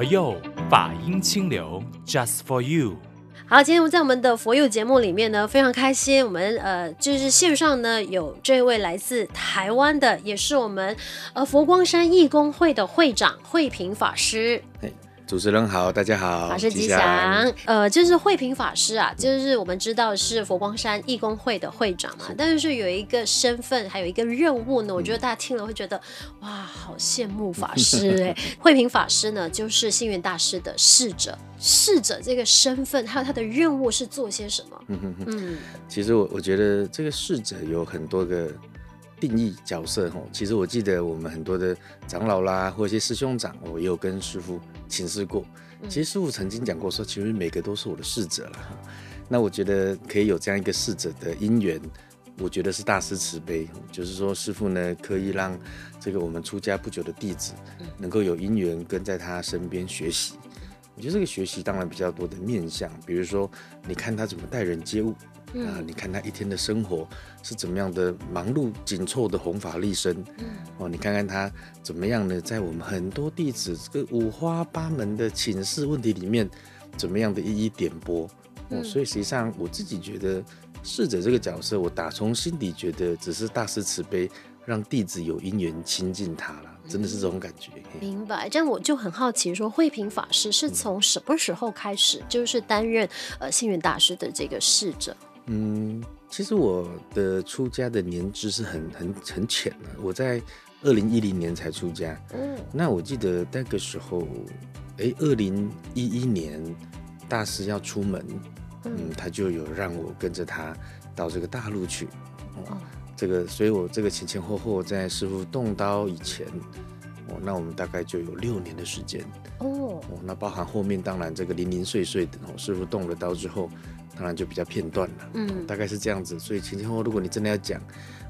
佛佑法音清流，Just for you。好，今天我们在我们的佛佑节目里面呢，非常开心。我们呃，就是线上呢有这位来自台湾的，也是我们呃佛光山义工会的会长慧平法师。主持人好，大家好，法师吉祥。呃，就是慧平法师啊，就是我们知道是佛光山义工会的会长嘛，是但是有一个身份，还有一个任务呢。我觉得大家听了会觉得，哇，好羡慕法师 哎。慧平法师呢，就是星云大师的侍者，侍者这个身份，还有他的任务是做些什么？嗯，其实我我觉得这个侍者有很多个。定义角色哦，其实我记得我们很多的长老啦，或者一些师兄长，我也有跟师傅请示过。其实师傅曾经讲过说，其实每个都是我的侍者了。那我觉得可以有这样一个侍者的因缘，我觉得是大师慈悲。就是说，师傅呢可以让这个我们出家不久的弟子，能够有因缘跟在他身边学习。我觉得这个学习当然比较多的面向，比如说你看他怎么待人接物。啊，你看他一天的生活是怎么样的忙碌紧凑的弘法利生，嗯，哦，你看看他怎么样呢？在我们很多弟子这个五花八门的请示问题里面，怎么样的一一点拨，哦，所以实际上我自己觉得侍者这个角色，我打从心底觉得只是大师慈悲，让弟子有因缘亲近他了，真的是这种感觉。明白，这样我就很好奇说，说慧平法师是从什么时候开始就是担任呃星云大师的这个侍者？嗯，其实我的出家的年资是很很很浅的，我在二零一零年才出家。嗯，那我记得那个时候，哎，二零一一年大师要出门，嗯，他就有让我跟着他到这个大陆去。哦，这个，所以我这个前前后后在师傅动刀以前，哦，那我们大概就有六年的时间。哦，哦，那包含后面当然这个零零碎碎的，哦，师傅动了刀之后。当然就比较片段了，嗯，大概是这样子。所以前前后后，如果你真的要讲，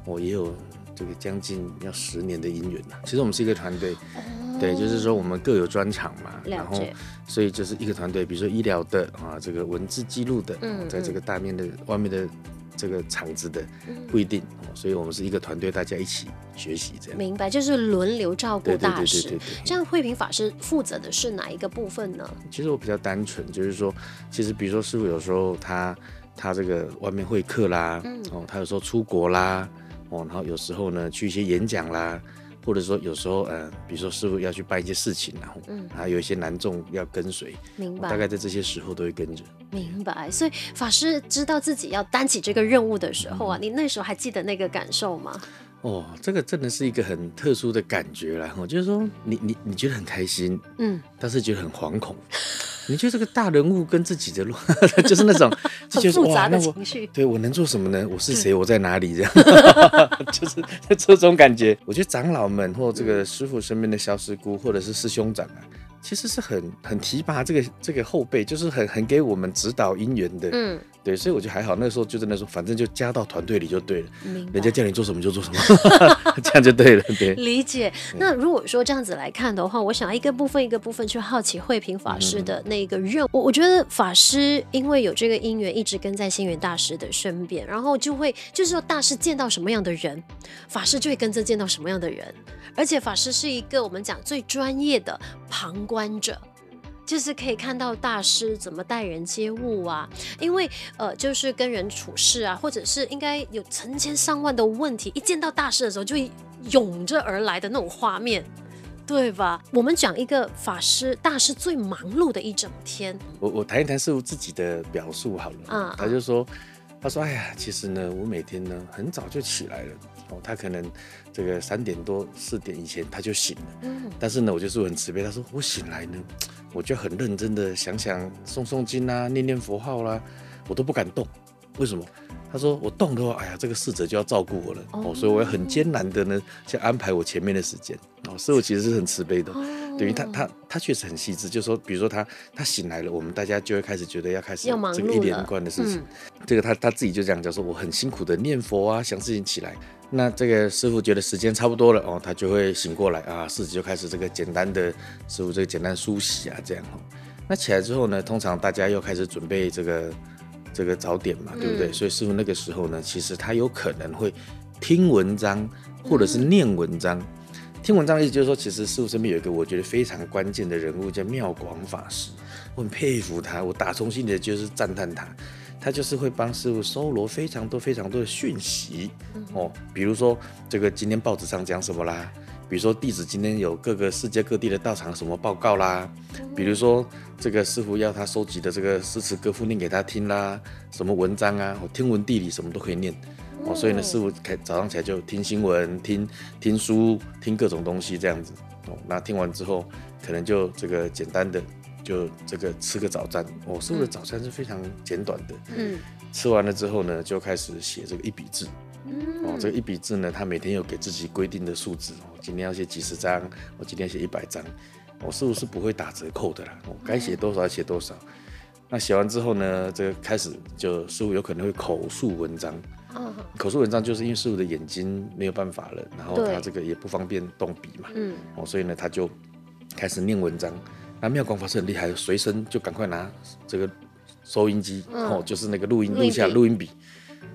我也有这个将近要十年的姻缘了。其实我们是一个团队，哦、对，就是说我们各有专长嘛，然后所以就是一个团队，比如说医疗的啊，这个文字记录的，嗯，在这个大面的外面的。这个场子的不一定，嗯、所以我们是一个团队，大家一起学习这样。明白，就是轮流照顾大师。对对对对对。这样慧平法师负责的是哪一个部分呢？其实我比较单纯，就是说，其实比如说师傅有时候他他这个外面会客啦，嗯、哦，他有时候出国啦，哦，然后有时候呢去一些演讲啦。或者说有时候，呃，比如说师傅要去办一些事情，然后，嗯，还有一些男众要跟随，明白，大概在这些时候都会跟着。明白。所以法师知道自己要担起这个任务的时候啊，嗯、你那时候还记得那个感受吗？哦，这个真的是一个很特殊的感觉啦。我就是说你你你觉得很开心，嗯，但是觉得很惶恐。你觉得这个大人物跟自己的路，就是那种 就觉得复杂的情绪。对，我能做什么呢？我是谁？我在哪里？这样，就是这种感觉。我觉得长老们或这个师傅身边的小师姑或者是师兄长啊。其实是很很提拔这个这个后辈，就是很很给我们指导姻缘的，嗯，对，所以我觉得还好。那个时候就在那时候，反正就加到团队里就对了。人家叫你做什么就做什么，这样就对了，对。理解。那如果说这样子来看的话，我想要一个部分一个部分去好奇慧平法师的那个任务。我、嗯、我觉得法师因为有这个姻缘，一直跟在星云大师的身边，然后就会就是说大师见到什么样的人，法师就会跟着见到什么样的人，而且法师是一个我们讲最专业的旁观者，就是可以看到大师怎么待人接物啊，因为呃，就是跟人处事啊，或者是应该有成千上万的问题，一见到大师的时候就会涌着而来的那种画面，对吧？我们讲一个法师大师最忙碌的一整天，我我谈一谈师傅自己的表述好了，啊，他就说，他说，哎呀，其实呢，我每天呢很早就起来了。哦，他可能这个三点多四点以前他就醒了，嗯，但是呢，我就是很慈悲。他说我醒来呢，我就很认真的想想诵诵经啊，念念佛号啦，我都不敢动。为什么？他说我动的话，哎呀，这个侍者就要照顾我了哦，所以我要很艰难的呢，去安排我前面的时间哦。所以我其实是很慈悲的。等于他他他确实很细致，就是说，比如说他他醒来了，我们大家就会开始觉得要开始这个一连贯的事情。嗯、这个他他自己就这样讲说，我很辛苦的念佛啊，想事情起来。那这个师傅觉得时间差不多了哦，他就会醒过来啊，自己就开始这个简单的师傅这个简单梳洗啊，这样哦。那起来之后呢，通常大家又开始准备这个这个早点嘛，对不对？嗯、所以师傅那个时候呢，其实他有可能会听文章或者是念文章。嗯听文章的意思就是说，其实师傅身边有一个我觉得非常关键的人物，叫妙广法师。我很佩服他，我打从心里就是赞叹他。他就是会帮师傅搜罗非常多非常多的讯息。哦，比如说这个今天报纸上讲什么啦，比如说弟子今天有各个世界各地的道场什么报告啦，比如说这个师傅要他收集的这个诗词歌赋念给他听啦，什么文章啊，天文地理什么都可以念。哦，所以呢，师傅开早上起来就听新闻、听听书、听各种东西这样子。哦，那听完之后可能就这个简单的。就这个吃个早餐，我、哦、师傅的早餐是非常简短的。嗯，吃完了之后呢，就开始写这个一笔字。嗯，哦，这个一笔字呢，他每天有给自己规定的数字。哦，今天要写几十张，我今天写一百张。我、哦、师傅是不会打折扣的啦。我、哦、该写多少写多少。嗯、那写完之后呢，这个开始就师傅有可能会口述文章。嗯、口述文章就是因为师傅的眼睛没有办法了，然后他这个也不方便动笔嘛。嗯，哦，所以呢，他就开始念文章。那妙光法师很厉害，随身就赶快拿这个收音机，嗯、哦，就是那个录音录下录音笔，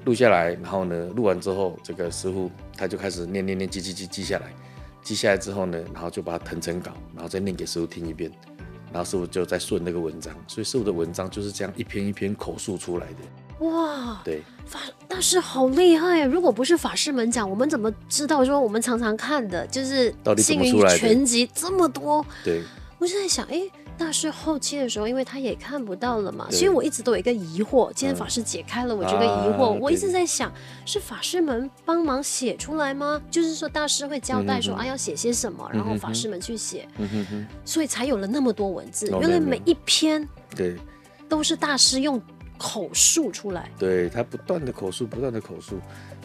录下来，然后呢，录完之后，这个师傅他就开始念念念记记记记下来，记下来之后呢，然后就把它誊成稿，然后再念给师傅听一遍，然后师傅就再顺那个文章，所以师傅的文章就是这样一篇一篇口述出来的。哇，对，法大师好厉害啊！如果不是法师们讲，我们怎么知道说我们常常看的就是《星云全集》这么多？对。我就在想，哎，大师后期的时候，因为他也看不到了嘛，所以我一直都有一个疑惑。今天法师解开了我这个疑惑，我一直在想，是法师们帮忙写出来吗？就是说大师会交代说啊，要写些什么，然后法师们去写，所以才有了那么多文字。原来每一篇对都是大师用口述出来，对他不断的口述，不断的口述。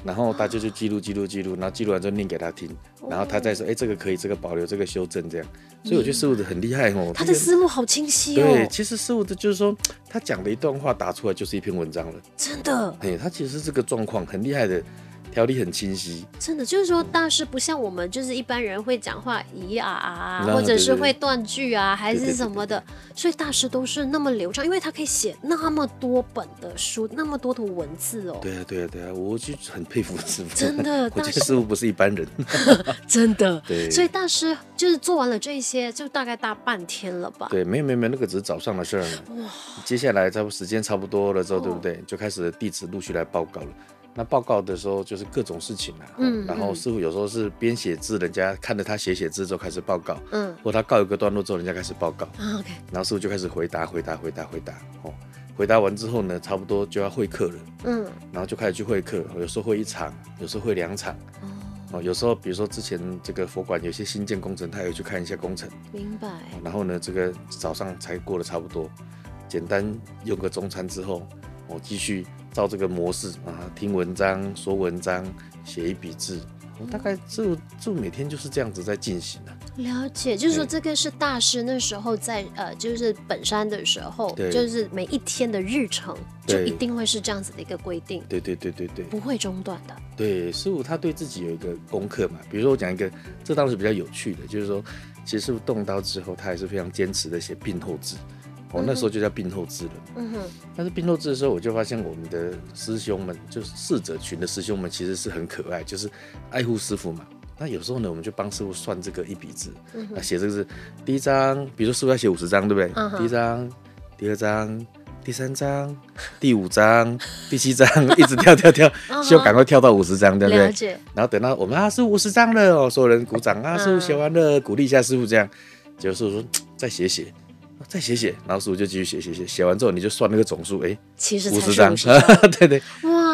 然后大家就记录记录记录，然后记录完之后念给他听，然后他再说，哎，这个可以，这个保留，这个修正，这样。所以我觉得师傅的很厉害哦，他的思路好清晰哦。对，其实师傅的就是说，他讲的一段话打出来就是一篇文章了，真的。哎，他其实是这个状况很厉害的。条理很清晰，真的就是说，大师不像我们，就是一般人会讲话咦啊啊，或者是会断句啊，还是什么的，所以大师都是那么流畅，因为他可以写那么多本的书，那么多的文字哦。对啊，对啊，对啊，我就很佩服师傅，真的，我觉得师傅不是一般人，真的。对，所以大师就是做完了这些，就大概大半天了吧？对，没有没有没有，那个只是早上的事儿。哇，接下来差不多时间差不多了之后，对不对？就开始弟子陆续来报告了。那报告的时候就是各种事情啊，嗯，然后师傅有时候是边写字，人家看着他写写字之后开始报告，嗯，或他告一个段落之后，人家开始报告，OK，然后师傅就开始回答回答回答回答，哦，回答完之后呢，差不多就要会客了，嗯，然后就开始去会客，有时候会一场，有时候会两场，哦，有时候比如说之前这个佛馆有些新建工程，他也去看一下工程，明白，然后呢，这个早上才过得差不多，简单用个中餐之后，我继续。照这个模式啊，听文章、说文章、写一笔字，我大概就就每天就是这样子在进行的。了解，就是说这个是大师那时候在呃，就是本山的时候，就是每一天的日程就一定会是这样子的一个规定。对对对对对，不会中断的。对，师傅他对自己有一个功课嘛，比如说我讲一个，这当时比较有趣的，就是说，其实师傅动刀之后，他还是非常坚持的写病后字。我、哦、那时候就叫病后字了。嗯哼。但是病后字的时候，我就发现我们的师兄们，就是侍者群的师兄们，其实是很可爱，就是爱护师傅嘛。那有时候呢，我们就帮师傅算这个一笔字，嗯、哼啊，写这个字，第一张，比如说师傅要写五十张，对不对？嗯、第一张，第二张，第三张，第五张，第七张，一直跳跳跳，希望赶快跳到五十张，对不对？然后等到我们啊，是五十张了哦，所有人鼓掌啊，师傅写完了，鼓励一下师傅，这样，结果师傅说 再写写。再写写，然后师父就继续写写写，写完之后你就算那个总数，哎，其实五十 张，对对，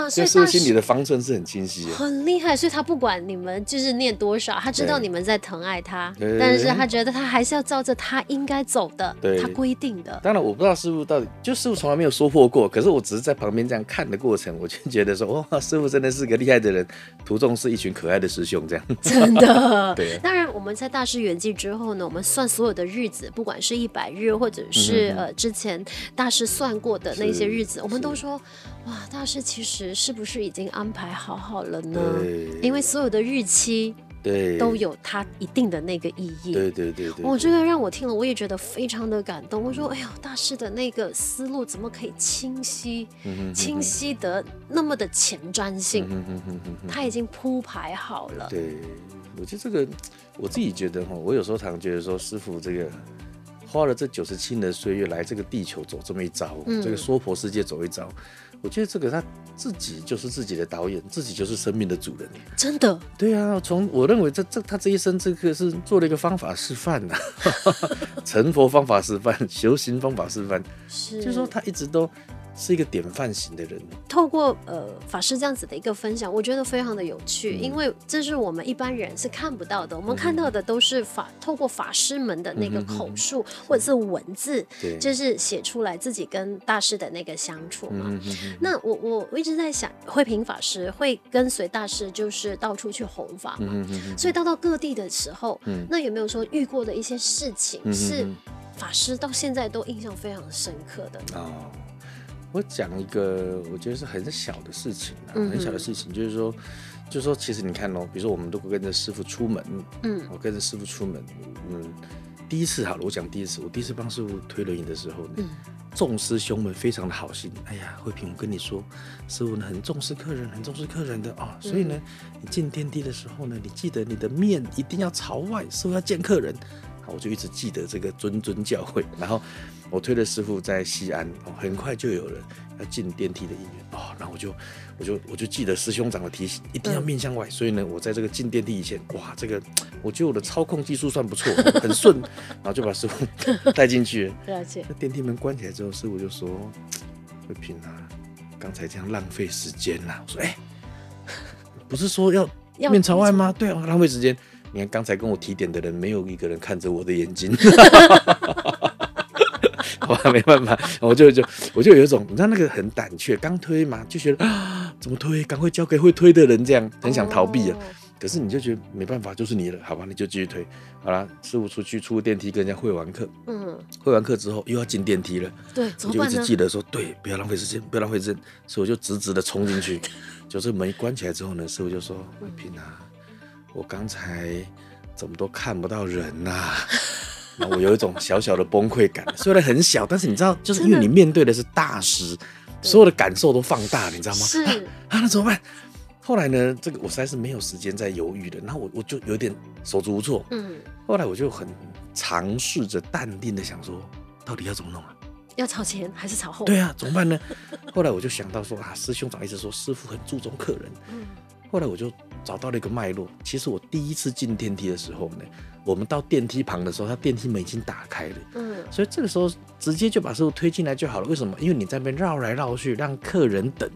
哇，所以师父心里的方寸是很清晰，很厉害，所以他不管你们就是念多少，他知道你们在疼爱他，但是他觉得他还是要照着他应该走的，他规定的。当然我不知道师傅到底，就师傅从来没有说破过，可是我只是在旁边这样看的过程，我就觉得说，哇，师傅真的是个厉害的人，途中是一群可爱的师兄，这样，真的，对。当然我们在大师圆寂之后呢，我们算所有的日子，不管是一百日。或者是呃，之前大师算过的那些日子，我们都说，哇，大师其实是不是已经安排好好了呢？因为所有的日期对，都有它一定的那个意义。对对对对，我这个让我听了，我也觉得非常的感动。我说，哎呦，大师的那个思路怎么可以清晰、清晰得那么的前瞻性？他已经铺排好了。对，我觉得这个，我自己觉得哈，我有时候常觉得说，师傅这个。花了这九十七年的岁月来这个地球走这么一遭，嗯、这个娑婆世界走一遭，我觉得这个他自己就是自己的导演，自己就是生命的主人。真的？对啊，从我认为这这他这一生这个是做了一个方法示范呐、啊，成佛方法示范，修行方法示范，是，就是说他一直都。是一个典范型的人。透过呃法师这样子的一个分享，我觉得非常的有趣，嗯、因为这是我们一般人是看不到的。我们看到的都是法透过法师们的那个口述、嗯、或者是文字，就是写出来自己跟大师的那个相处嘛。嗯、那我我我一直在想，慧平法师会跟随大师，就是到处去弘法嘛。嗯、所以到到各地的时候，嗯、那有没有说遇过的一些事情是法师到现在都印象非常深刻的？哦我讲一个，我觉得是很小的事情啊，很小的事情，就是说，就是说，其实你看哦，比如说，我们都跟着师傅出门，嗯，我跟着师傅出门，嗯，第一次好了，我讲第一次，我第一次帮师傅推轮椅的时候呢，众师兄们非常的好心，哎呀，慧平，我跟你说，师傅呢很重视客人，很重视客人的啊，所以呢，你进电梯的时候呢，你记得你的面一定要朝外，师傅要见客人，好，我就一直记得这个谆谆教诲，然后。我推的师傅在西安，哦，很快就有人要进电梯的意愿哦，然后我就我就我就记得师兄长的提醒，一定要面向外。嗯、所以呢，我在这个进电梯以前，哇，这个我觉得我的操控技术算不错，很顺，然后就把师傅 带进去。了解。那电梯门关起来之后，师傅就说：“慧平啊，刚才这样浪费时间啦。”我说：“哎、欸，不是说要面朝外吗？对啊，浪费时间。你看刚才跟我提点的人，没有一个人看着我的眼睛。”好吧没办法，我就就我就有一种，你知道那个很胆怯，刚推嘛，就觉得啊，怎么推？赶快交给会推的人，这样很想逃避啊。可是你就觉得没办法，就是你了，好吧？你就继续推。好了，师傅出去出电梯，跟人家会完课，嗯，会完课之后又要进电梯了，对，我就一直记得说，对，不要浪费时间，不要浪费时间，所以我就直直的冲进去。就是门一关起来之后呢，师傅就说：“慧屏啊，我刚才怎么都看不到人呐？”那我有一种小小的崩溃感，虽然很小，但是你知道，就是因为你面对的是大师，所有的感受都放大，你知道吗？是啊，啊，那怎么办？后来呢，这个我实在是没有时间再犹豫了，然后我我就有点手足无措。嗯，后来我就很尝试着淡定的想说，到底要怎么弄啊？要朝前还是朝后？对啊，怎么办呢？后来我就想到说啊，师兄长一直说师傅很注重客人。嗯，后来我就找到了一个脉络。其实我第一次进电梯的时候呢。我们到电梯旁的时候，他电梯门已经打开了，嗯，所以这个时候直接就把师傅推进来就好了。为什么？因为你在那边绕来绕去，让客人等，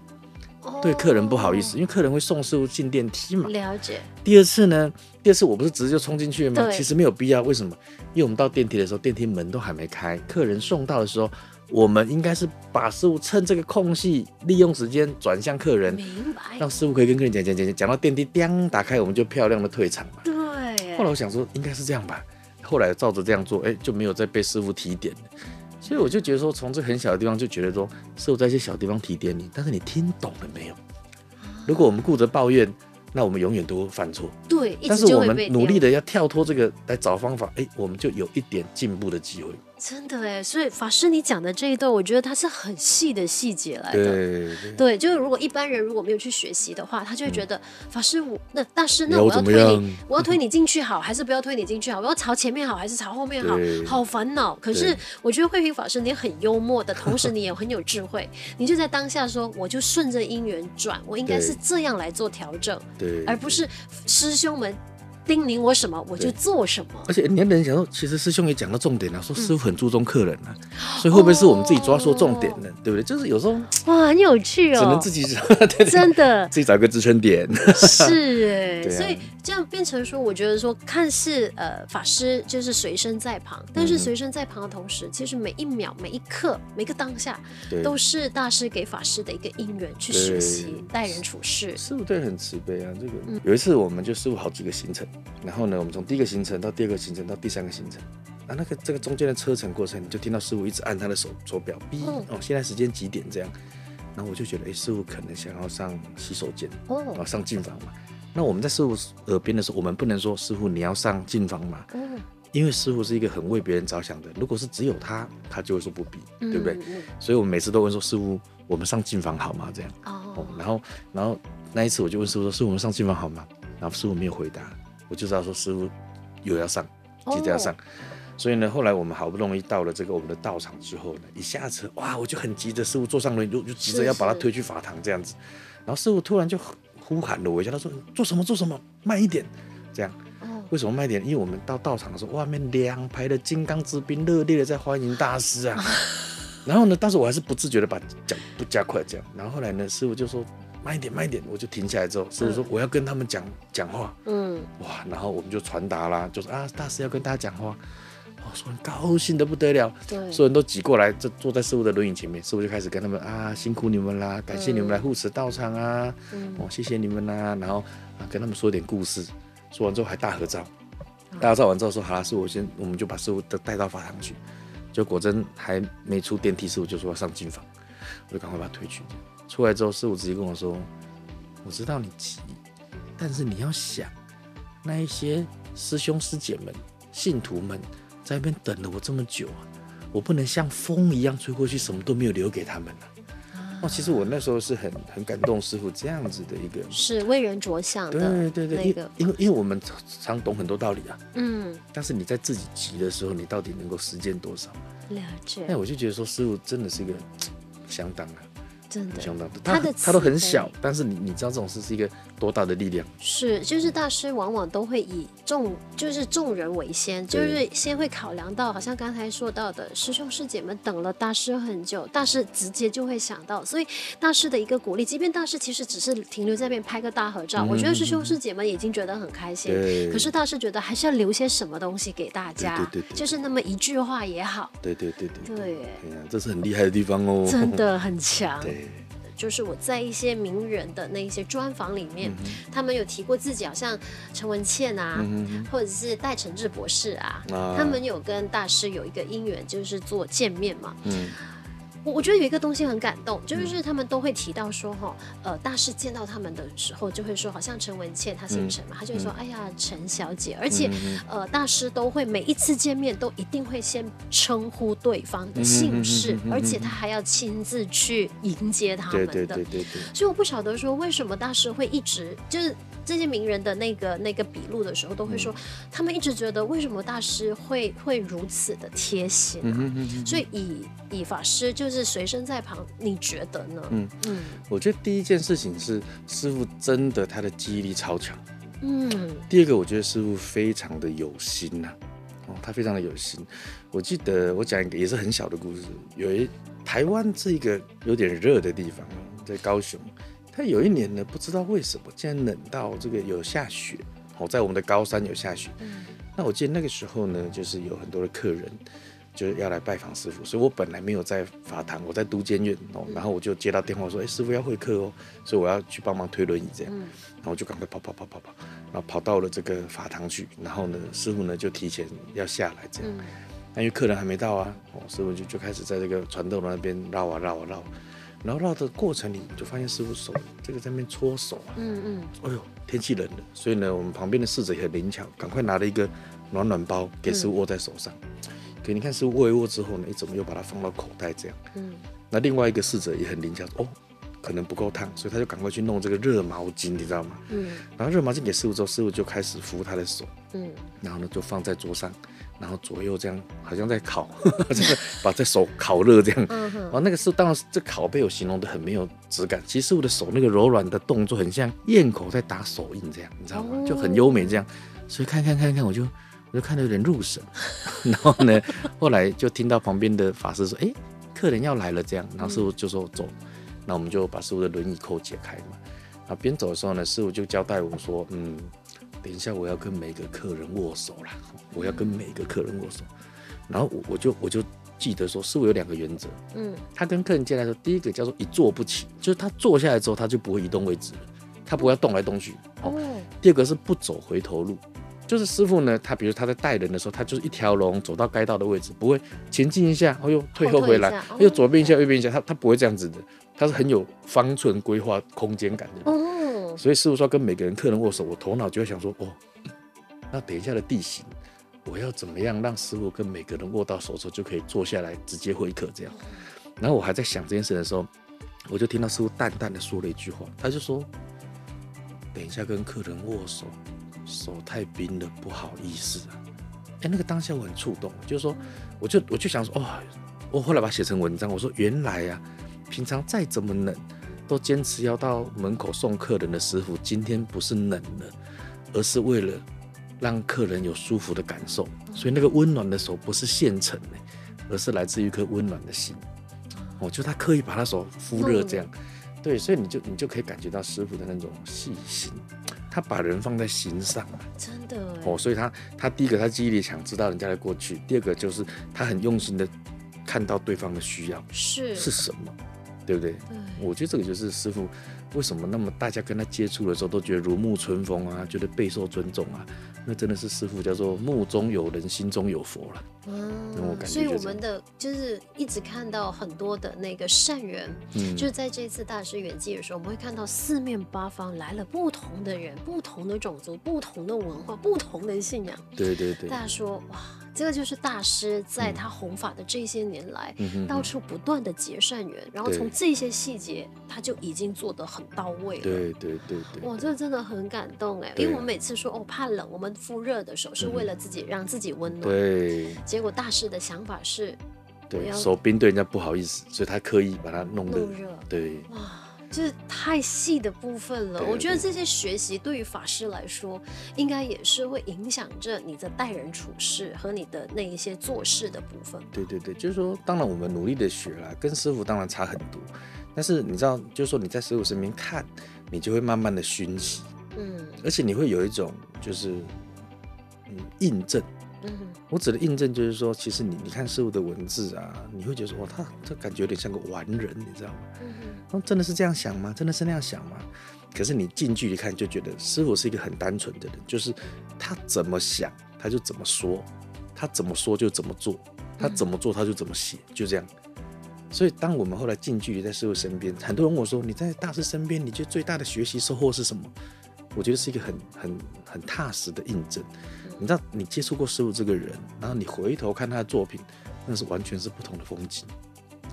哦、对客人不好意思，因为客人会送师傅进电梯嘛。了解。第二次呢？第二次我不是直接就冲进去了吗？其实没有必要。为什么？因为我们到电梯的时候，电梯门都还没开，客人送到的时候，我们应该是把师傅趁这个空隙，利用时间转向客人，明白？让师傅可以跟客人讲讲讲讲，讲到电梯叮打开，我们就漂亮的退场嘛。对。后来我想说应该是这样吧，后来照着这样做，哎，就没有再被师傅提点了。所以我就觉得说，从这很小的地方就觉得说，师傅在一些小地方提点你，但是你听懂了没有？如果我们顾着抱怨，那我们永远都会犯错。对，但是我们努力的要跳脱这个来找方法，哎，我们就有一点进步的机会。真的哎，所以法师你讲的这一段，我觉得它是很细的细节来的。对对，对，就是如果一般人如果没有去学习的话，他就会觉得、嗯、法师我那大师那我要推你，我要推你进去好，还是不要推你进去好？我要朝前面好，还是朝后面好？好烦恼。可是我觉得慧平法师你很幽默的同时，你也很有智慧，你就在当下说，我就顺着因缘转，我应该是这样来做调整，对，而不是师兄们。叮咛我什么，我就做什么。而且你要能想到，其实师兄也讲到重点了，说师傅很注重客人啊，所以会不会是我们自己抓错重点呢？对不对？就是有时候哇，很有趣哦，只能自己 真的自己找一个支撑点。是 哎，所以这样变成说，我觉得说，看似呃法师就是随身在旁，但是随身在旁的同时，其实每一秒、每一刻、每个当下，都是大师给法师的一个因缘去学习待人处事。师傅对很慈悲啊，这个有一次我们就师傅好几个行程。然后呢，我们从第一个行程到第二个行程到第三个行程，啊，那个这个中间的车程过程，你就听到师傅一直按他的手手表，哔哦，现在时间几点这样？然后我就觉得，哎，师傅可能想要上洗手间，哦，上进房嘛。那我们在师傅耳边的时候，我们不能说师傅你要上进房嘛，嗯，因为师傅是一个很为别人着想的。如果是只有他，他就会说不必，对不对？所以我们每次都问说师傅，我们上进房好吗？这样哦，然后然后那一次我就问师傅说，师傅我们上进房好吗？然后师傅没有回答，我就知道说师傅有要上，急着要上。哦所以呢，后来我们好不容易到了这个我们的道场之后呢，一下车，哇，我就很急着，师傅坐上轮椅，就就急着要把他推去法堂这样子。然后师傅突然就呼喊了我一下，他说：“做什么？做什么？慢一点。”这样。哦，为什么慢一点？因为我们到道场的时候，外面两排的金刚之兵热烈的在欢迎大师啊。然后呢，当时我还是不自觉的把脚步加快这样。然后后来呢，师傅就说：“慢一点，慢一点。”我就停下来之后，师傅说：“我要跟他们讲讲话。”嗯，哇，然后我们就传达啦，就是啊，大师要跟大家讲话。我说很高兴的不得了，对，所有人都挤过来，就坐在师傅的轮椅前面，师傅就开始跟他们啊，辛苦你们啦，感谢你们来护持道场啊，嗯。哦，谢谢你们啦，然后啊跟他们说点故事，说完之后还大合照，大合照完之后说好了，师傅先，我们就把师傅都带到法堂去，就果真还没出电梯，师傅就说要上金房，我就赶快把他推去，出来之后师傅直接跟我说，我知道你急，但是你要想那一些师兄师姐们、信徒们。在那边等了我这么久啊，我不能像风一样吹过去，什么都没有留给他们了。哦，其实我那时候是很很感动师傅这样子的一个，是为人着想的，对对对，那个，因为因为我们常懂很多道理啊，嗯，但是你在自己急的时候，你到底能够实践多少？了解，那我就觉得说师傅真的是一个相当啊。真的，相当他的他都很小，但是你你知道这种事是一个多大的力量？是，就是大师往往都会以众就是众人为先，就是先会考量到，好像刚才说到的师兄师姐们等了大师很久，大师直接就会想到，所以大师的一个鼓励，即便大师其实只是停留在那边拍个大合照，嗯、我觉得师兄师姐们已经觉得很开心。可是大师觉得还是要留些什么东西给大家，对对对对，就是那么一句话也好。对对对对，对，哎呀，这是很厉害的地方哦，真的很强。对。就是我在一些名人的那一些专访里面，嗯、他们有提过自己，好像陈文茜啊，嗯、或者是戴承志博士啊，啊，他们有跟大师有一个因缘，就是做见面嘛。嗯我我觉得有一个东西很感动，就是他们都会提到说哈，呃，大师见到他们的时候就会说，好像陈文茜她姓陈嘛，她就会说，哎呀，陈小姐，而且呃，大师都会每一次见面都一定会先称呼对方的姓氏，而且他还要亲自去迎接他们的。对对对对对。所以我不晓得说为什么大师会一直就是这些名人的那个那个笔录的时候都会说，他们一直觉得为什么大师会会如此的贴心啊？所以以以法师就。是随身在旁，你觉得呢？嗯嗯，我觉得第一件事情是师傅真的他的记忆力超强。嗯，第二个我觉得师傅非常的有心呐、啊，哦，他非常的有心。我记得我讲一个也是很小的故事，有一台湾这个有点热的地方，在高雄，他有一年呢，不知道为什么竟然冷到这个有下雪，哦，在我们的高山有下雪。嗯，那我记得那个时候呢，就是有很多的客人。就是要来拜访师傅，所以我本来没有在法堂，我在都监院哦，然后我就接到电话说，哎、欸，师傅要会客哦，所以我要去帮忙推轮椅这样，然后我就赶快跑跑跑跑跑，然后跑到了这个法堂去，然后呢，师傅呢就提前要下来这样，那因为客人还没到啊，哦，师傅就就开始在这个传豆那边绕啊绕啊绕，然后绕的过程里就发现师傅手这个在那边搓手啊，嗯嗯，哎呦，天气冷了，所以呢，我们旁边的侍者也很灵巧，赶快拿了一个暖暖包给师傅握在手上。给你看，师傅握一握之后呢，你怎么又把它放到口袋这样？嗯，那另外一个侍者也很灵巧，哦，可能不够烫，所以他就赶快去弄这个热毛巾，你知道吗？嗯，然后热毛巾给师傅之后，师傅就开始敷他的手，嗯，然后呢就放在桌上，然后左右这样，好像在烤，就是把这手烤热这样。啊，那个时候当然这烤被我形容的很没有质感，其实我的手那个柔软的动作很像咽口在打手印这样，你知道吗？就很优美这样，所以看看看看我就。我就看得有点入神，然后呢，后来就听到旁边的法师说：“哎，客人要来了。”这样，然后师傅就说：“走。”那我们就把师傅的轮椅扣解开嘛。然后边走的时候呢，师傅就交代我说：“嗯，等一下我要跟每个客人握手啦，我要跟每个客人握手。”然后我我就我就记得说，师傅有两个原则。嗯，他跟客人进来的时候，第一个叫做一坐不起，就是他坐下来之后他就不会移动位置了，他不会要动来动去。哦。第二个是不走回头路。就是师傅呢，他比如他在带人的时候，他就是一条龙走到该到的位置，不会前进一下，然后又退后回来，又左边一下，右边一下，他他不会这样子的，他是很有方寸规划空间感的。哦，所以师傅说跟每个人客人握手，我头脑就会想说，哦，那等一下的地形，我要怎么样让师傅跟每个人握到手之后就可以坐下来直接会客这样。然后我还在想这件事的时候，我就听到师傅淡淡的说了一句话，他就说，等一下跟客人握手，手太冰了，不好意思啊。哎，那个当下我很触动，就是说，我就我就想说，哦，我后来把它写成文章，我说原来、啊，平常再怎么冷，都坚持要到门口送客人的师傅，今天不是冷了，而是为了让客人有舒服的感受，所以那个温暖的手不是现成的，而是来自于一颗温暖的心。哦，就他刻意把他手敷热这样，对，所以你就你就可以感觉到师傅的那种细心。他把人放在心上。了，真的。哦，所以他他第一个他记忆力强，知道人家的过去；第二个就是他很用心的看到对方的需要。是。是什么，对不对？对，我觉得这个就是师傅为什么那么大家跟他接触的时候都觉得如沐春风啊，觉得备受尊重啊。那真的是师傅叫做目中有人，心中有佛了。嗯，我感觉所以我们的就是一直看到很多的那个善人，嗯，就是在这次大师圆寂的时候，我们会看到四面八方来了不同的人，不同的种族，不同的文化，不同的信仰。对对对，大家说哇。这个就是大师在他弘法的这些年来，嗯、到处不断的结善缘，然后从这些细节，他就已经做得很到位了。对对对对，哇，这个真的很感动哎，因为我们每次说哦怕冷，我们敷热的手是为了自己、嗯、让自己温暖。对，结果大师的想法是，对，手冰对人家不好意思，所以他刻意把它弄得。弄热。对。哇。就是太细的部分了，我觉得这些学习对于法师来说，应该也是会影响着你的待人处事和你的那一些做事的部分。对对对，就是说，当然我们努力的学了，跟师傅当然差很多，但是你知道，就是说你在师傅身边看，你就会慢慢的熏习，嗯，而且你会有一种就是嗯印证。嗯，我指的印证就是说，其实你你看师傅的文字啊，你会觉得说，哇，他这感觉有点像个完人，你知道吗？嗯哼，真的是这样想吗？真的是那样想吗？可是你近距离看，就觉得师傅是一个很单纯的人，就是他怎么想他就怎么说，他怎么说就怎么做，他怎么做他就怎么写，就这样。所以当我们后来近距离在师傅身边，很多人问我说，你在大师身边，你觉得最大的学习收获是什么？我觉得是一个很很很踏实的印证。你知道，你接触过师傅这个人，然后你回头看他的作品，那是完全是不同的风景。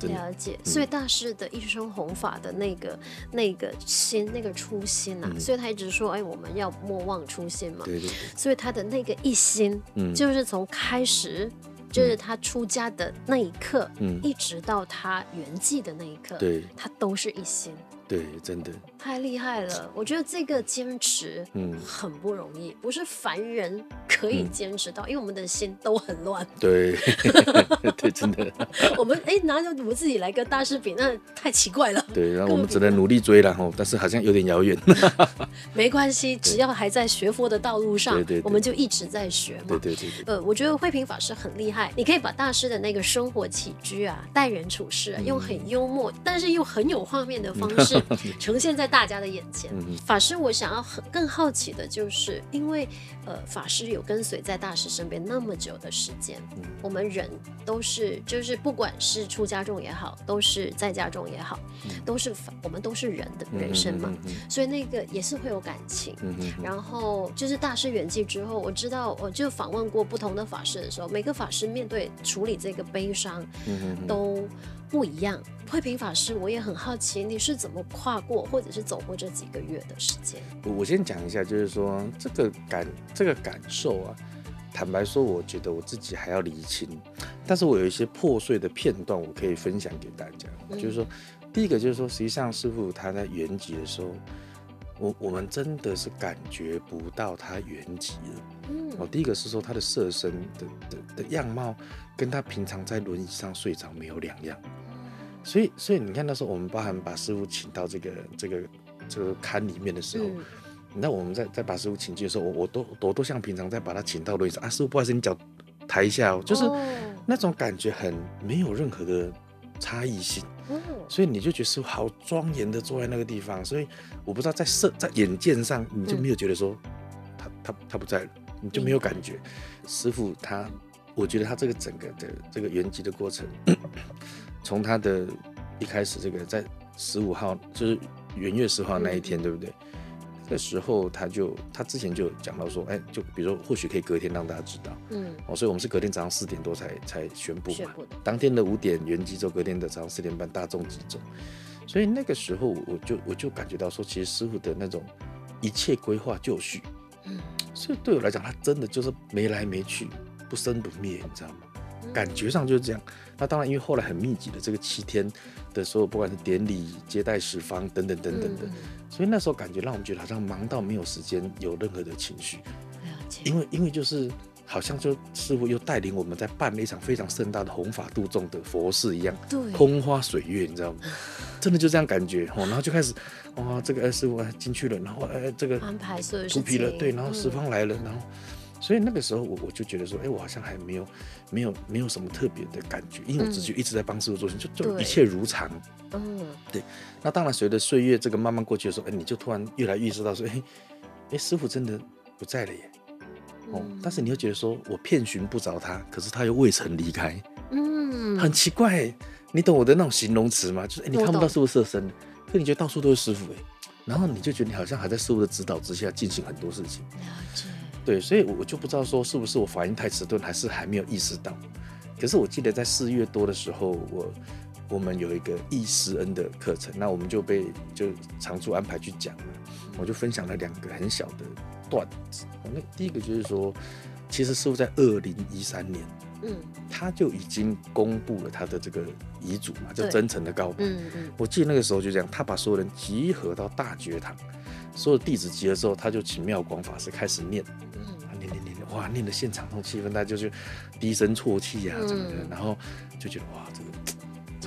了解，所以大师的一生弘法的那个、嗯、那个心、那个初心啊，嗯、所以他一直说：“哎，我们要莫忘初心嘛。”对对对。所以他的那个一心，嗯，就是从开始，就是他出家的那一刻，嗯，一直到他圆寂的那一刻，对，他都是一心。对，真的太厉害了！我觉得这个坚持，嗯，很不容易，不是凡人可以坚持到，因为我们的心都很乱。对，对，真的。我们哎，拿着我们自己来跟大师比，那太奇怪了。对，然后我们只能努力追了哈，但是好像有点遥远。没关系，只要还在学佛的道路上，对对，我们就一直在学嘛。对对对。呃，我觉得慧平法师很厉害，你可以把大师的那个生活起居啊、待人处事啊，用很幽默，但是又很有画面的方式。呈现在大家的眼前。法师，我想要很更好奇的就是，因为呃，法师有跟随在大师身边那么久的时间，我们人都是，就是不管是出家众也好，都是在家众也好，都是我们都是人的人生嘛，所以那个也是会有感情。然后就是大师圆寂之后，我知道我就访问过不同的法师的时候，每个法师面对处理这个悲伤，都。不一样，慧平法师，我也很好奇，你是怎么跨过或者是走过这几个月的时间？我先讲一下，就是说这个感这个感受啊，坦白说，我觉得我自己还要理清，但是我有一些破碎的片段，我可以分享给大家。嗯、就是说，第一个就是说，实际上师傅他在原籍的时候，我我们真的是感觉不到他原籍了。嗯，哦，第一个是说他的色身的的的样貌，跟他平常在轮椅上睡着没有两样。所以，所以你看，那时候我们包含把师傅请到这个这个这个龛里面的时候，那、嗯、我们在在把师傅请进的时候，我我都我都像平常在把他请到轮椅上啊，师傅不好意思，你脚抬一下哦，就是那种感觉很没有任何的差异性，所以你就觉得师傅好庄严的坐在那个地方，所以我不知道在色在眼见上你就没有觉得说他他他不在了，你就没有感觉，师傅他，我觉得他这个整个的这个圆寂的过程。从他的一开始，这个在十五号就是元月十号那一天，对不对？这个时候他就他之前就讲到说，哎，就比如说或许可以隔天让大家知道，嗯，哦，所以我们是隔天早上四点多才才宣布嘛，当天的五点圆寂咒，隔天的早上四点半大众集中，所以那个时候我就我就感觉到说，其实师傅的那种一切规划就绪，嗯，所以对我来讲，他真的就是没来没去，不生不灭，你知道吗？感觉上就是这样。那当然，因为后来很密集的这个七天的所有，不管是典礼、接待十方等等等等的，所以那时候感觉让我们觉得好像忙到没有时间有任何的情绪。因为因为就是好像就师父又带领我们在办了一场非常盛大的弘法度众的佛事一样，对，空花水月，你知道吗？真的就这样感觉哦。然后就开始哇，这个哎师傅进去了，然后哎这个安排所有出皮了，对，然后十方来了，然后。所以那个时候我我就觉得说，哎、欸，我好像还没有没有没有什么特别的感觉，因为我自己一直在帮师傅做事，就就一切如常。嗯，对。那当然，随着岁月这个慢慢过去的时候，哎、欸，你就突然越来越意识到说，哎、欸，哎、欸，师傅真的不在了耶。哦，但是你又觉得说我遍寻不着他，可是他又未曾离开。嗯，很奇怪，你懂我的那种形容词吗？就是哎、欸，你看不到师傅色身，可你觉得到处都是师傅哎，然后你就觉得你好像还在师傅的指导之下进行很多事情。对，所以，我我就不知道说是不是我反应太迟钝，还是还没有意识到。可是我记得在四月多的时候，我我们有一个易师恩的课程，那我们就被就常驻安排去讲了。我就分享了两个很小的段子。那第一个就是说，其实师傅在二零一三年，嗯，他就已经公布了他的这个遗嘱嘛，就真诚的告白。嗯嗯。我记得那个时候就这样，他把所有人集合到大觉堂。所有弟子集合之后，他就请妙广法师开始念，嗯，念念念念，哇，念的现场那种气氛，大家就是低声啜泣啊，怎么的，然后就觉得哇，这个，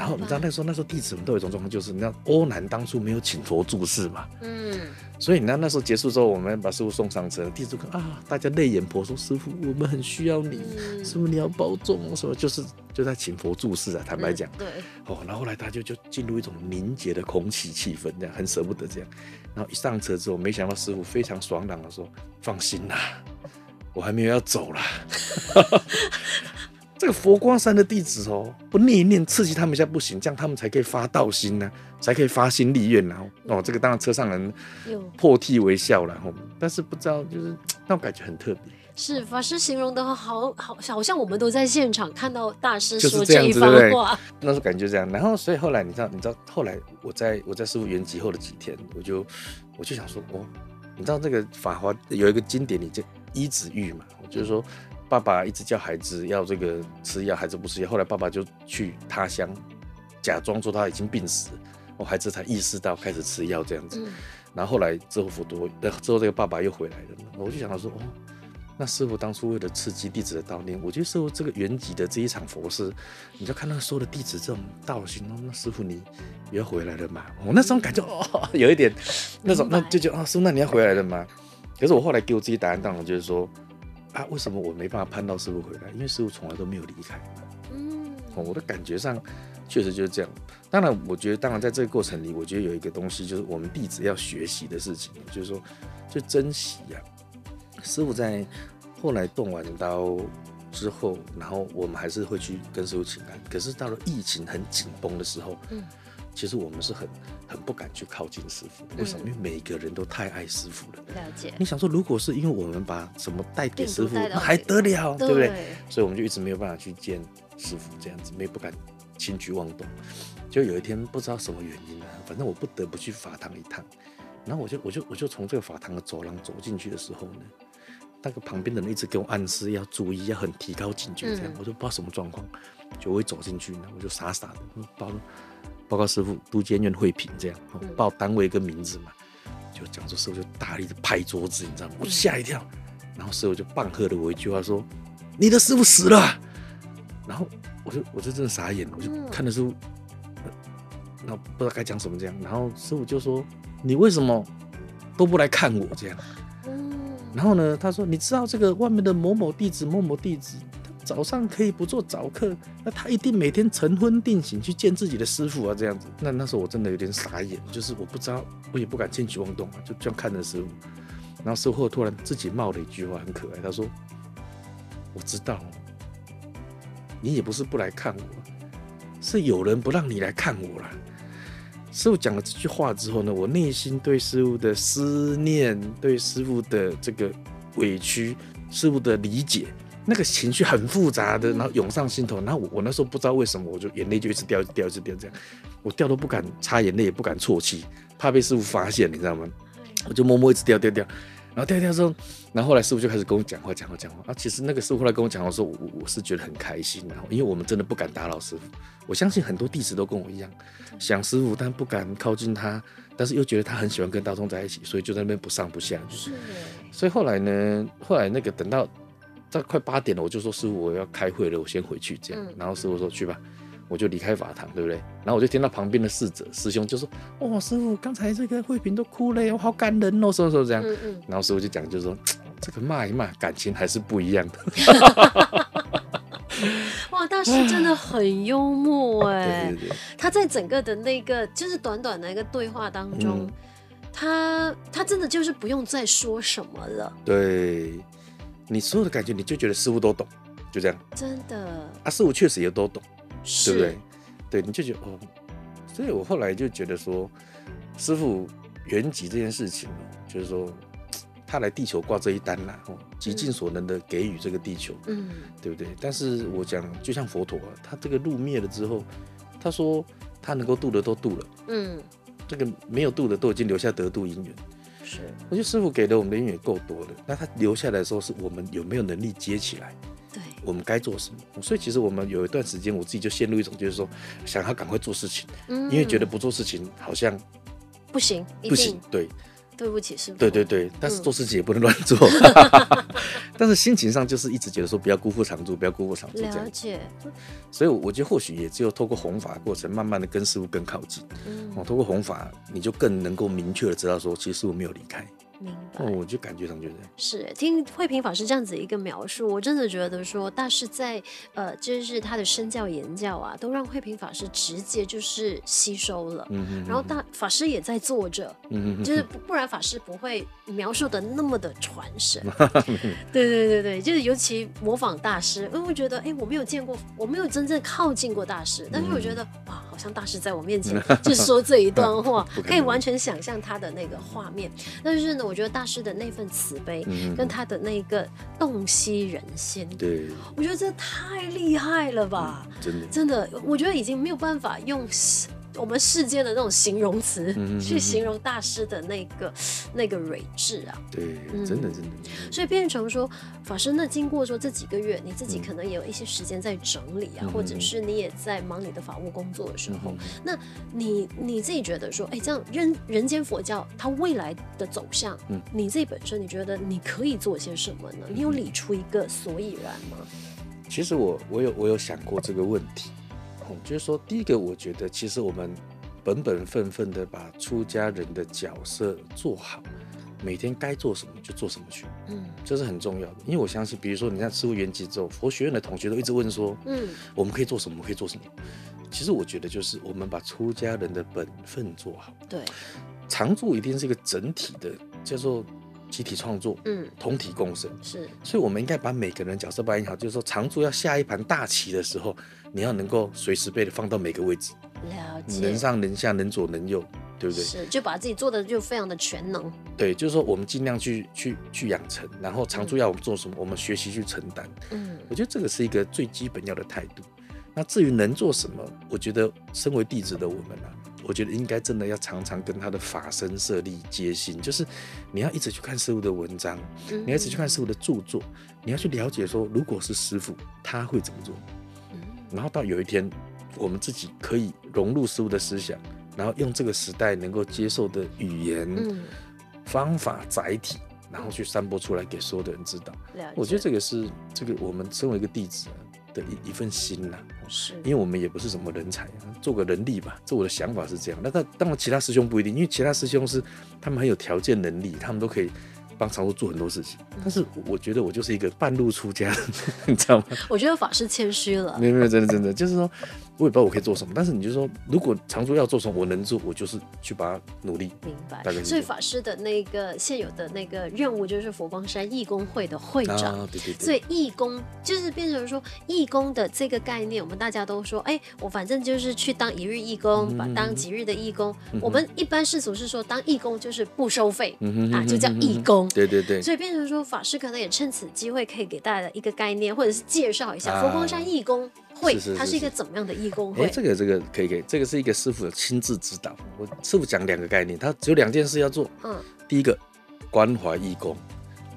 然后你知道那时候那时候弟子们都有一种状况，就是你知道欧南当初没有请佛住世嘛，嗯，所以你知道那时候结束之后，我们把师傅送上车，弟子看啊，大家泪眼婆娑，师傅，我们很需要你，师傅你要保重，什么就是。就在请佛注释啊，坦白讲、嗯，对，哦，然后后来他就就进入一种凝结的空气气氛，这样很舍不得这样，然后一上车之后，没想到师傅非常爽朗的说：“放心啦，我还没有要走啦。”这个佛光山的弟子哦，不念一念刺激他们一下不行，这样他们才可以发道心呢、啊，才可以发心立愿然后哦，这个当然车上人破涕为笑了，后但是不知道就是那种感觉很特别。是法师形容的好好，好像我们都在现场看到大师说这一番话，那时候感觉这样。然后，所以后来你知道，你知道后来我在我在师傅圆寂后的几天，我就我就想说，哦，你知道这个法华有一个经典，你就依止喻嘛，就是说爸爸一直叫孩子要这个吃药，孩子不吃药，后来爸爸就去他乡，假装说他已经病死，我孩子才意识到开始吃药这样子。嗯、然后后来之后佛陀，之后这个爸爸又回来了，我就想到说，哦。那师傅当初为了刺激弟子的道念，我觉得师傅这个原籍的这一场佛事，你就看那所有的弟子这种道心，那师傅你也要回来了嘛？我那时候感觉哦，有一点那种，那就觉得啊，师傅那你要回来了吗？可是我后来给我自己答案，当然就是说啊，为什么我没办法盼到师傅回来？因为师傅从来都没有离开。嗯，我的感觉上确实就是这样。当然，我觉得当然在这个过程里，我觉得有一个东西就是我们弟子要学习的事情，就是说就珍惜呀、啊。师傅在后来动完刀之后，然后我们还是会去跟师傅请安。可是到了疫情很紧绷的时候，嗯，其实我们是很很不敢去靠近师傅。为什么？因为每个人都太爱师傅了。了解。你想说，如果是因为我们把什么带给师傅，那还得了，对不对？所以我们就一直没有办法去见师傅，这样子，没不敢轻举妄动。就有一天不知道什么原因啊，反正我不得不去法堂一趟。然后我就我就我就从这个法堂的走廊走进去的时候呢。那个旁边的人一直给我暗示要注意，要很提高警觉，这样、嗯、我就不知道什么状况，就会走进去呢，我就傻傻的报报告师傅，都监院慧平这样，报单位跟名字嘛，就讲说师傅就大力的拍桌子，你知道吗？我吓一跳，然后师傅就棒喝了我一句话说：“你的师傅死了。”然后我就我就真的傻眼了，我就看着师父，那不知道该讲什么这样，然后师傅就说：“你为什么都不来看我这样？”然后呢，他说：“你知道这个外面的某某弟子，某某弟子，他早上可以不做早课，那他一定每天晨昏定省去见自己的师傅啊，这样子。那那时候我真的有点傻眼，就是我不知道，我也不敢轻举妄动啊，就这样看着师傅。然后师傅突然自己冒了一句话，很可爱，他说：‘我知道，你也不是不来看我，是有人不让你来看我了。’师傅讲了这句话之后呢，我内心对师傅的思念，对师傅的这个委屈，师傅的理解，那个情绪很复杂的，然后涌上心头。然后我我那时候不知道为什么，我就眼泪就一直掉，一直掉，一直掉，这样，我掉都不敢擦眼泪，也不敢啜泣，怕被师傅发现，你知道吗？我就默默一直掉掉掉。然后掉掉之后，然后后来师傅就开始跟我讲话，讲话，讲话。啊，其实那个师傅后来跟我讲的时候，我我是觉得很开心。然后，因为我们真的不敢打扰师傅，我相信很多弟子都跟我一样，想师傅但不敢靠近他，但是又觉得他很喜欢跟大众在一起，所以就在那边不上不下。是。所以后来呢，后来那个等到在快八点了，我就说师傅我要开会了，我先回去这样。然后师傅说去吧。我就离开法堂，对不对？然后我就听到旁边的侍者师兄就说：“哦，师傅，刚才这个慧萍都哭了，我好感人哦，什么什么这样。嗯嗯”然后师傅就讲，就是说这个骂一骂，感情还是不一样的。哇，大师真的很幽默 哎！对对对，他在整个的那个就是短短的一个对话当中，嗯、他他真的就是不用再说什么了。对，你所有的感觉，你就觉得师傅都懂，就这样。真的。啊，师傅确实也都懂。对不对？对，你就觉得哦，所以我后来就觉得说，师傅圆寂这件事情，就是说他来地球挂这一单啦，哦，极尽所能的给予这个地球，嗯，对不对？但是我讲，就像佛陀啊，他这个路灭了之后，他说他能够度的都度了，嗯，这个没有度的都已经留下得度因缘，是，我觉得师傅给的我们的因也够多的，那他留下来的时候，是我们有没有能力接起来？对我们该做什么？所以其实我们有一段时间，我自己就陷入一种，就是说，想要赶快做事情，嗯，因为觉得不做事情好像不行，不行，对，对不起，师傅，对对对，但是做事情也不能乱做，嗯、但是心情上就是一直觉得说，不要辜负常住，不要辜负常住这样，了解。所以我觉得或许也只有透过弘法过程，慢慢的跟师傅更靠近，嗯，哦，透过弘法，你就更能够明确的知道说，其实师傅没有离开。明白，哦，我就感觉上就是是听慧平法师这样子一个描述，我真的觉得说大师在呃，就是他的身教言教啊，都让慧平法师直接就是吸收了。嗯嗯。然后大法师也在做着，嗯嗯，就是不然法师不会描述的那么的传神。对对对对，就是尤其模仿大师，因为我觉得哎，我没有见过，我没有真正靠近过大师，但是我觉得哇，好像大师在我面前 就说这一段话，可以完全想象他的那个画面。但是呢，我觉得大师的那份慈悲，跟他的那个洞悉人心，对，我觉得这太厉害了吧！真的，真的，我觉得已经没有办法用。我们世间的那种形容词去形容大师的那个那个睿智啊，对，真的真的。所以变成说，法师，那经过说这几个月，你自己可能也有一些时间在整理啊，或者是你也在忙你的法务工作的时候，那你你自己觉得说，哎，这样人人间佛教它未来的走向，嗯你自己本身你觉得你可以做些什么呢？你有理出一个所以然吗？其实我我有我有想过这个问题。就是说，第一个，我觉得其实我们本本分分的把出家人的角色做好，每天该做什么就做什么去，嗯，这是很重要的。因为我相信，比如说你看师父圆寂之后，佛学院的同学都一直问说，嗯，我们可以做什么？我们可以做什么？其实我觉得就是我们把出家人的本分做好。对，常住一定是一个整体的，叫做。集体创作，嗯，同体共生是，所以我们应该把每个人角色扮演好。就是说，常住要下一盘大棋的时候，你要能够随时被放到每个位置，了解，能上能下，能左能右，对不对？是，就把自己做的就非常的全能。对，就是说我们尽量去去去养成，然后常住要我们做什么，我们学习去承担。嗯，我觉得这个是一个最基本要的态度。那至于能做什么，我觉得身为弟子的我们呢、啊？我觉得应该真的要常常跟他的法身舍利接心，就是你要一直去看师傅的文章，你要一直去看师傅的著作，你要去了解说，如果是师傅他会怎么做，然后到有一天我们自己可以融入师父的思想，然后用这个时代能够接受的语言、方法、载体，然后去散播出来给所有的人知道。我觉得这个是这个我们身为一个弟子。的一一份心呐，是因为我们也不是什么人才，做个人力吧。这我的想法是这样。那他当然其他师兄不一定，因为其他师兄是他们很有条件能力，他们都可以帮常住做很多事情。但是我觉得我就是一个半路出家，你知道吗？我觉得法师谦虚了。没有没有，真的真的，就是说我也不知道我可以做什么，但是你就说，如果常住要做什么，我能做，我就是去把它努力。明白。所以法师的那个现有的那个任务就是佛光山义工会的会长。啊、对对对。所以义工就是变成说义工的这个概念，我们大家都说，哎，我反正就是去当一日义工，嗯、把当几日的义工。嗯、我们一般世俗是说，当义工就是不收费、嗯、啊，就叫义工。对对对。所以变成说，法师可能也趁此机会可以给大家一个概念，或者是介绍一下佛光山义工。啊会，是是是是，它是一个怎么样的义工会？哎，这个这个可以可以，这个是一个师傅的亲自指导。我师傅讲两个概念，他只有两件事要做。嗯，第一个关怀义工，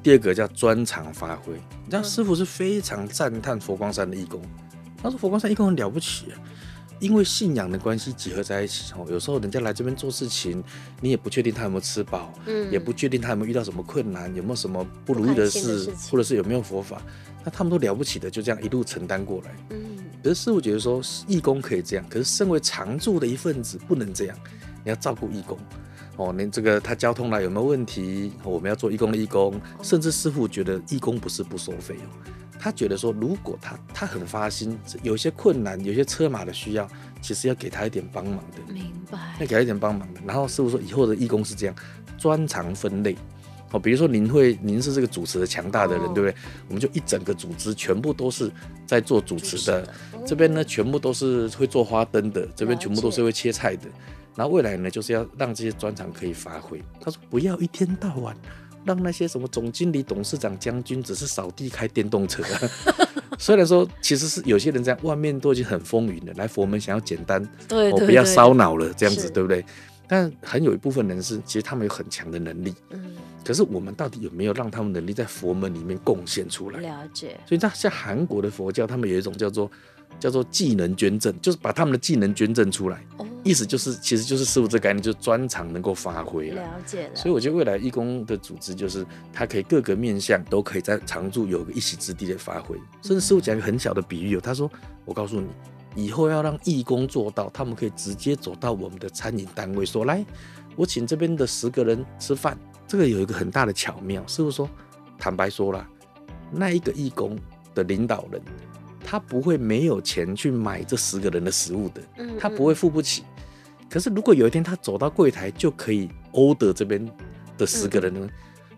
第二个叫专长发挥。你知道师傅是非常赞叹佛光山的义工，他说佛光山义工很了不起啊，因为信仰的关系结合在一起。哦，有时候人家来这边做事情，你也不确定他有没有吃饱，嗯，也不确定他有没有遇到什么困难，有没有什么不如意的事，的或者是有没有佛法，那他们都了不起的，就这样一路承担过来。嗯。可是师傅觉得说，义工可以这样，可是身为常住的一份子不能这样。你要照顾义工哦，你这个他交通来有没有问题？我们要做义工的义工，甚至师傅觉得义工不是不收费哦，他觉得说，如果他他很发心，有些困难，有些车马的需要，其实要给他一点帮忙的。明白。要给他一点帮忙的。然后师傅说，以后的义工是这样，专长分类。哦，比如说您会，您是这个主持的强大的人，哦、对不对？我们就一整个组织全部都是在做主持的，这边呢全部都是会做花灯的，这边全部都是会切菜的。然后未来呢，就是要让这些专长可以发挥。他说不要一天到晚让那些什么总经理、董事长、将军只是扫地开电动车。虽然说其实是有些人这样，外面都已经很风云了，来佛门想要简单，对，对，对，哦，不要烧脑了，这样子对不对？但很有一部分人是，其实他们有很强的能力，嗯。可是我们到底有没有让他们能力在佛门里面贡献出来？了解。所以，在像韩国的佛教，他们有一种叫做叫做技能捐赠，就是把他们的技能捐赠出来。哦。意思就是，其实就是师傅这概念，就是专长能够发挥了。了解了。所以我觉得未来义工的组织，就是它可以各个面向都可以在常驻有个一席之地的发挥。甚至师傅讲一个很小的比喻，他说：“我告诉你，以后要让义工做到，他们可以直接走到我们的餐饮单位，说来，我请这边的十个人吃饭。”这个有一个很大的巧妙，师傅说，坦白说了，那一个义工的领导人，他不会没有钱去买这十个人的食物的，他不会付不起。可是如果有一天他走到柜台就可以 order 这边的十个人呢？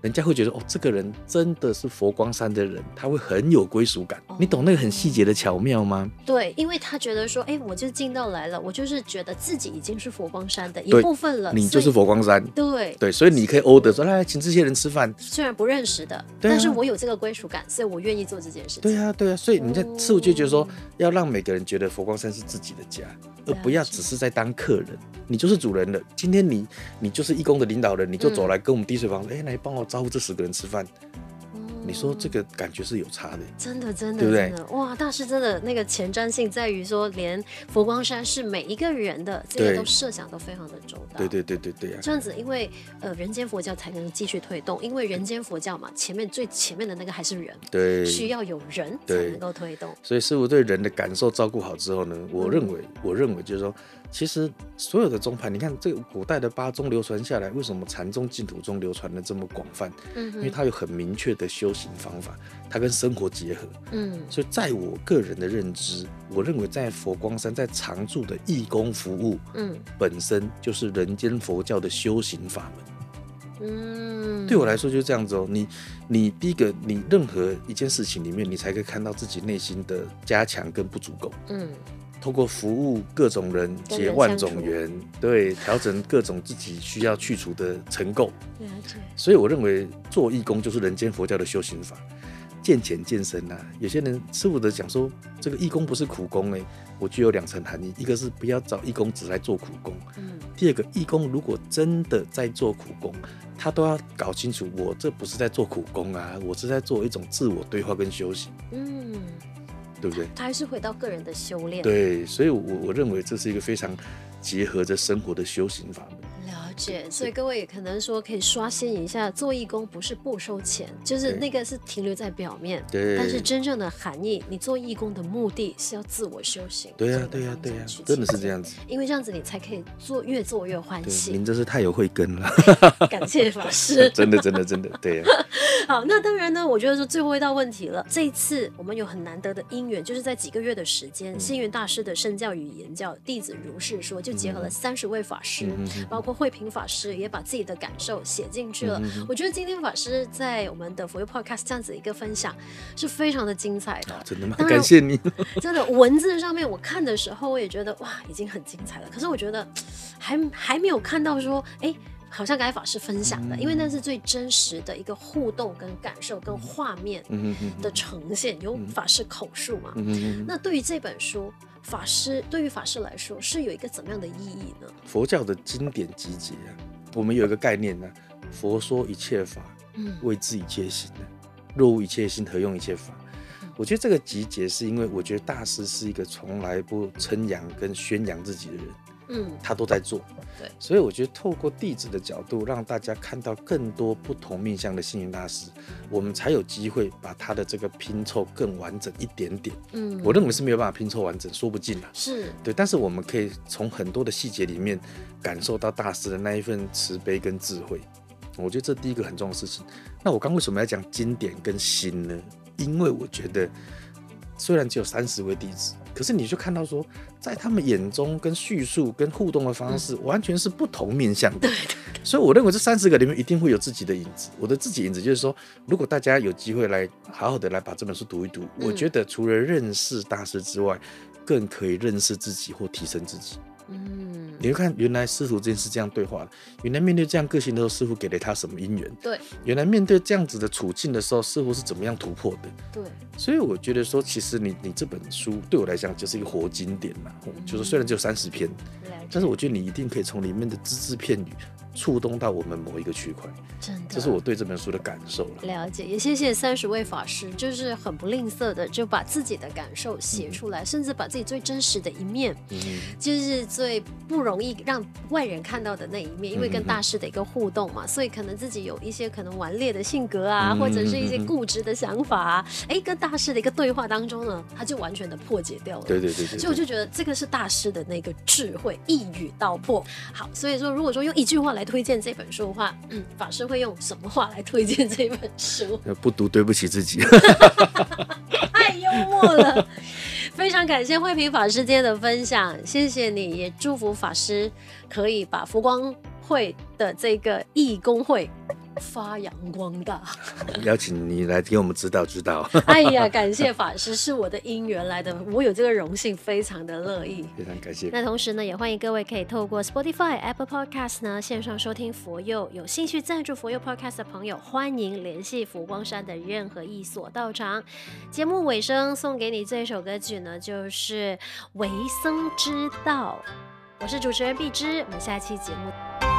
人家会觉得哦，这个人真的是佛光山的人，他会很有归属感。哦、你懂那个很细节的巧妙吗？对，因为他觉得说，哎，我就进到来了，我就是觉得自己已经是佛光山的一部分了。你就是佛光山。对对，所以你可以 order 说，来请这些人吃饭。虽然不认识的，啊、但是我有这个归属感，所以我愿意做这件事情。对啊，对啊，所以你在吃，我就觉得说，要让每个人觉得佛光山是自己的家，而不要只是在当客人。你就是主人了。今天你你就是义工的领导人，你就走来跟我们滴水房，哎、嗯，来帮我招呼这十个人吃饭。你说这个感觉是有差的，真的真的，对不对？哇，大师真的那个前瞻性在于说，连佛光山是每一个人的，这个都设想都非常的周到。对对对对对啊！这样子，因为呃，人间佛教才能继续推动，因为人间佛教嘛，前面最前面的那个还是人，对，需要有人才能够推动。所以师傅对人的感受照顾好之后呢，我认为，嗯、我认为就是说。其实所有的宗派，你看这个古代的八宗流传下来，为什么禅宗、净土宗流传的这么广泛？嗯，因为它有很明确的修行方法，它跟生活结合。嗯，所以在我个人的认知，我认为在佛光山在常住的义工服务，嗯，本身就是人间佛教的修行法门。嗯，对我来说就是这样子哦。你你第一个，你任何一件事情里面，你才可以看到自己内心的加强跟不足够。嗯。通过服务各种人结万种缘，对，调整各种自己需要去除的尘垢。所以我认为做义工就是人间佛教的修行法，见浅见深呐。有些人师父的讲说，这个义工不是苦工哎，我具有两层含义，一个是不要找义工只来做苦工，嗯，第二个义工如果真的在做苦工，他都要搞清楚，我这不是在做苦工啊，我是在做一种自我对话跟修行，嗯。对不对？他还是回到个人的修炼。对，所以我，我我认为这是一个非常结合着生活的修行法门。所以各位也可能说可以刷新一下，做义工不是不收钱，就是那个是停留在表面。对。但是真正的含义，你做义工的目的是要自我修行。对呀、啊，对呀、啊，对呀、啊，真的是这样子。因为这样子你才可以做越做越欢喜。您真是太有慧根了，感谢法师。真的，真的，真的，对、啊。好，那当然呢，我觉得说最后一道问题了。这一次我们有很难得的因缘，就是在几个月的时间，星云大师的身教与言教，弟子如是说，就结合了三十位法师，嗯、包括慧平法师，也把自己的感受写进去了。嗯、我觉得今天法师在我们的佛佑 Podcast 这样子一个分享是非常的精彩的。真的吗？感谢你。真的文字上面我看的时候，我也觉得哇，已经很精彩了。可是我觉得还还没有看到说，哎。好像刚才法师分享的，因为那是最真实的一个互动跟感受跟画面的呈现，由法师口述嘛。那对于这本书，法师对于法师来说是有一个怎么样的意义呢？佛教的经典集结啊，我们有一个概念呢，佛说一切法，为治一切心的，若无一切心，何用一切法？我觉得这个集结是因为我觉得大师是一个从来不称扬跟宣扬自己的人。嗯，他都在做，对，所以我觉得透过弟子的角度，让大家看到更多不同面向的星云大师，我们才有机会把他的这个拼凑更完整一点点。嗯，我认为是没有办法拼凑完整，说不尽了。是对，但是我们可以从很多的细节里面感受到大师的那一份慈悲跟智慧。我觉得这第一个很重要的事情。那我刚为什么要讲经典跟心呢？因为我觉得虽然只有三十位弟子。可是你就看到说，在他们眼中跟叙述跟互动的方式完全是不同面向的。对，所以我认为这三十个里面一定会有自己的影子。我的自己影子就是说，如果大家有机会来好好的来把这本书读一读，我觉得除了认识大师之外，更可以认识自己或提升自己。嗯，你会看原来师徒之间是这样对话的，原来面对这样个性的时候，师傅给了他什么因缘？对，原来面对这样子的处境的时候，师傅是怎么样突破的？对，所以我觉得说，其实你你这本书对我来讲就是一个活经典嘛，嗯、就是虽然只有三十篇，但是我觉得你一定可以从里面的只字片语。触动到我们某一个区块，真的，这是我对这本书的感受了。了解，也谢谢三十位法师，就是很不吝啬的，就把自己的感受写出来，嗯、甚至把自己最真实的一面，嗯、就是最不容易让外人看到的那一面，因为跟大师的一个互动嘛，嗯、所以可能自己有一些可能顽劣的性格啊，嗯、或者是一些固执的想法啊，哎、嗯，跟大师的一个对话当中呢，他就完全的破解掉了。对对对对，所以我就觉得这个是大师的那个智慧，一语道破。好，所以说如果说用一句话来。推荐这本书的话，嗯，法师会用什么话来推荐这本书？不读对不起自己，太幽默了。非常感谢慧平法师今天的分享，谢谢你，也祝福法师可以把佛光会的这个义工会。发扬光大，邀请你来给我们指导指导。哎呀，感谢法师，是我的因缘来的，我有这个荣幸，非常的乐意。非常感谢。那同时呢，也欢迎各位可以透过 Spotify、Apple Podcast 呢线上收听佛佑。有兴趣赞助佛佑 Podcast 的朋友，欢迎联系佛光山的任何一所道场。节目尾声送给你这一首歌曲呢，就是《为僧之道》。我是主持人碧芝，我们下期节目。